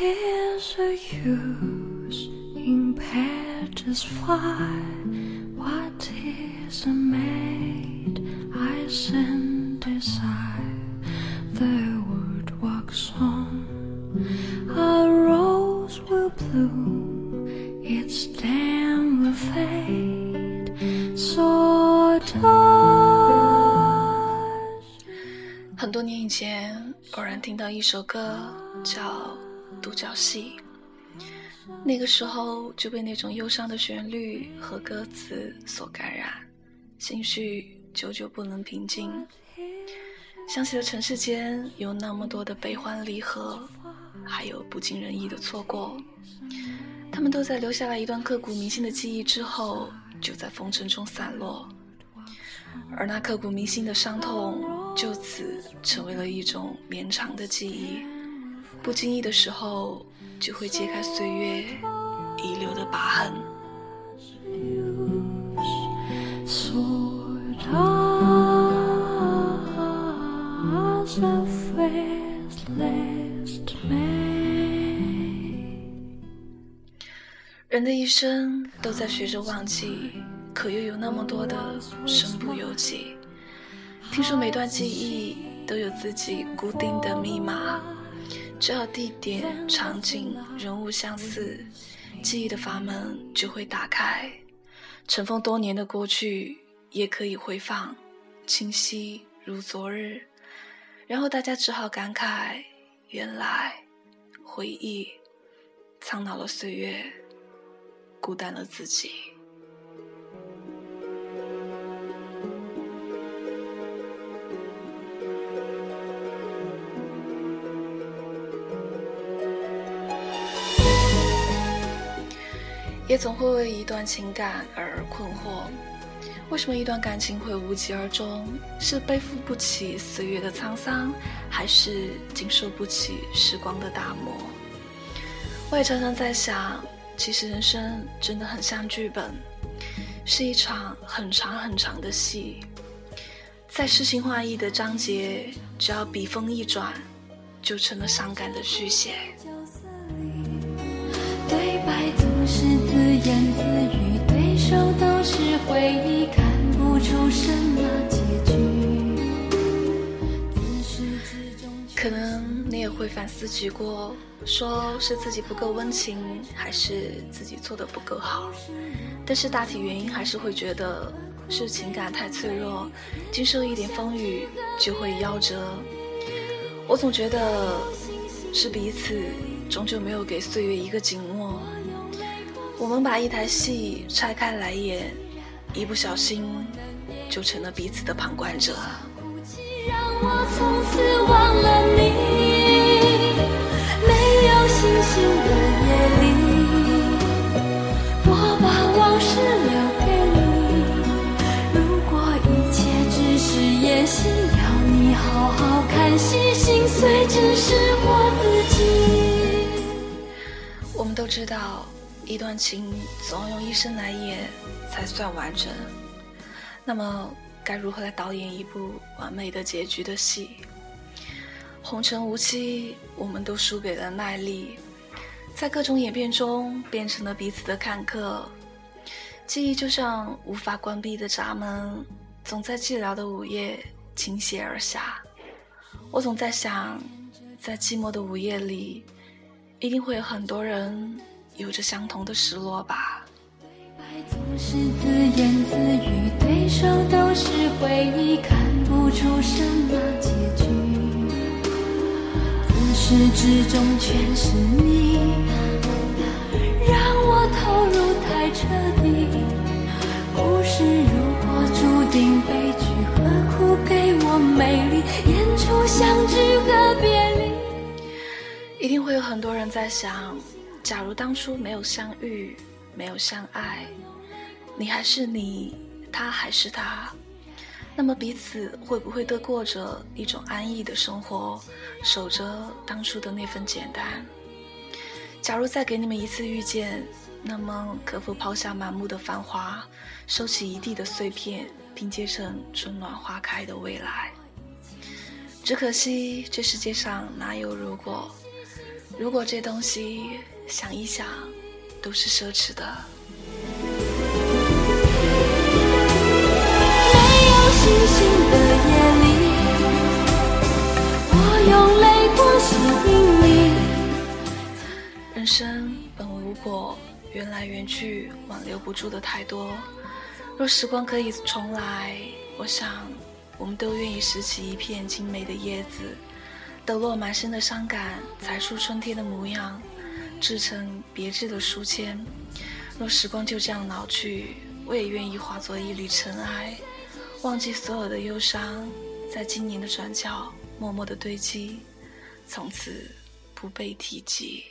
is the use in petals fly? What is a maid I send desire? The wood walks on, a rose will bloom, its stem will fade. So does 很多年以前，偶然听到一首歌叫《 独角戏》，那个时候就被那种忧伤的旋律和歌词所感染，心绪久久不能平静。想起了尘世间有那么多的悲欢离合，还有不尽人意的错过，他们都在留下来一段刻骨铭心的记忆之后，就在风尘中散落，而那刻骨铭心的伤痛，就此成为了一种绵长的记忆，不经意的时候就会揭开岁月遗留的疤痕。人的一生都在学着忘记，可又有那么多的身不由己。听说每段记忆都有自己固定的密码，只要地点、场景、人物相似，记忆的阀门就会打开。尘封多年的过去也可以回放，清晰如昨日。然后大家只好感慨：原来回忆苍老了岁月。孤单了自己。也总会为一段情感而困惑：为什么一段感情会无疾而终？是背负不起岁月的沧桑，还是经受不起时光的打磨？我也常常在想。其实人生真的很像剧本，是一场很长很长的戏。在诗情画意的章节，只要笔锋一转，就成了伤感的续写。对白总是自言自语，对手都是回忆，看不出什么结局。可能你也会反思举过。说是自己不够温情，还是自己做的不够好？但是大体原因还是会觉得是情感太脆弱，经受一点风雨就会夭折。我总觉得是彼此终究没有给岁月一个紧握。我们把一台戏拆开来演，一不小心就成了彼此的旁观者。让我从此忘了你。没有星星的夜里，我把往事留给你。如果一切只是演戏，要你好好看戏，心碎只是我自己。我们都知道，一段情总要用一生来演才算完整。那么，该如何来导演一部完美的结局的戏？红尘无期，我们都输给了耐力，在各种演变中变成了彼此的看客。记忆就像无法关闭的闸门，总在寂寥的午夜倾泻而下。我总在想，在寂寞的午夜里，一定会有很多人有着相同的失落吧。总是自言自语，对手都是回忆，看不出什么结局。自始至终全是你，让我投入太彻底。故事如果注定悲剧，何苦给我美丽，演出相聚和别离？一定会有很多人在想，假如当初没有相遇，没有相爱，你还是你，他还是他。那么彼此会不会都过着一种安逸的生活，守着当初的那份简单？假如再给你们一次遇见，那么可否抛下满目的繁华，收起一地的碎片，拼接成春暖花开的未来？只可惜这世界上哪有如果？如果这东西想一想都是奢侈的。没有星星的夜里，我用泪光吸引你。人生本无果，缘来缘去，挽留不住的太多。若时光可以重来，我想我们都愿意拾起一片精美的叶子。抖落满身的伤感，裁出春天的模样，制成别致的书签。若时光就这样老去，我也愿意化作一缕尘埃，忘记所有的忧伤，在今年的转角默默的堆积，从此不被提及。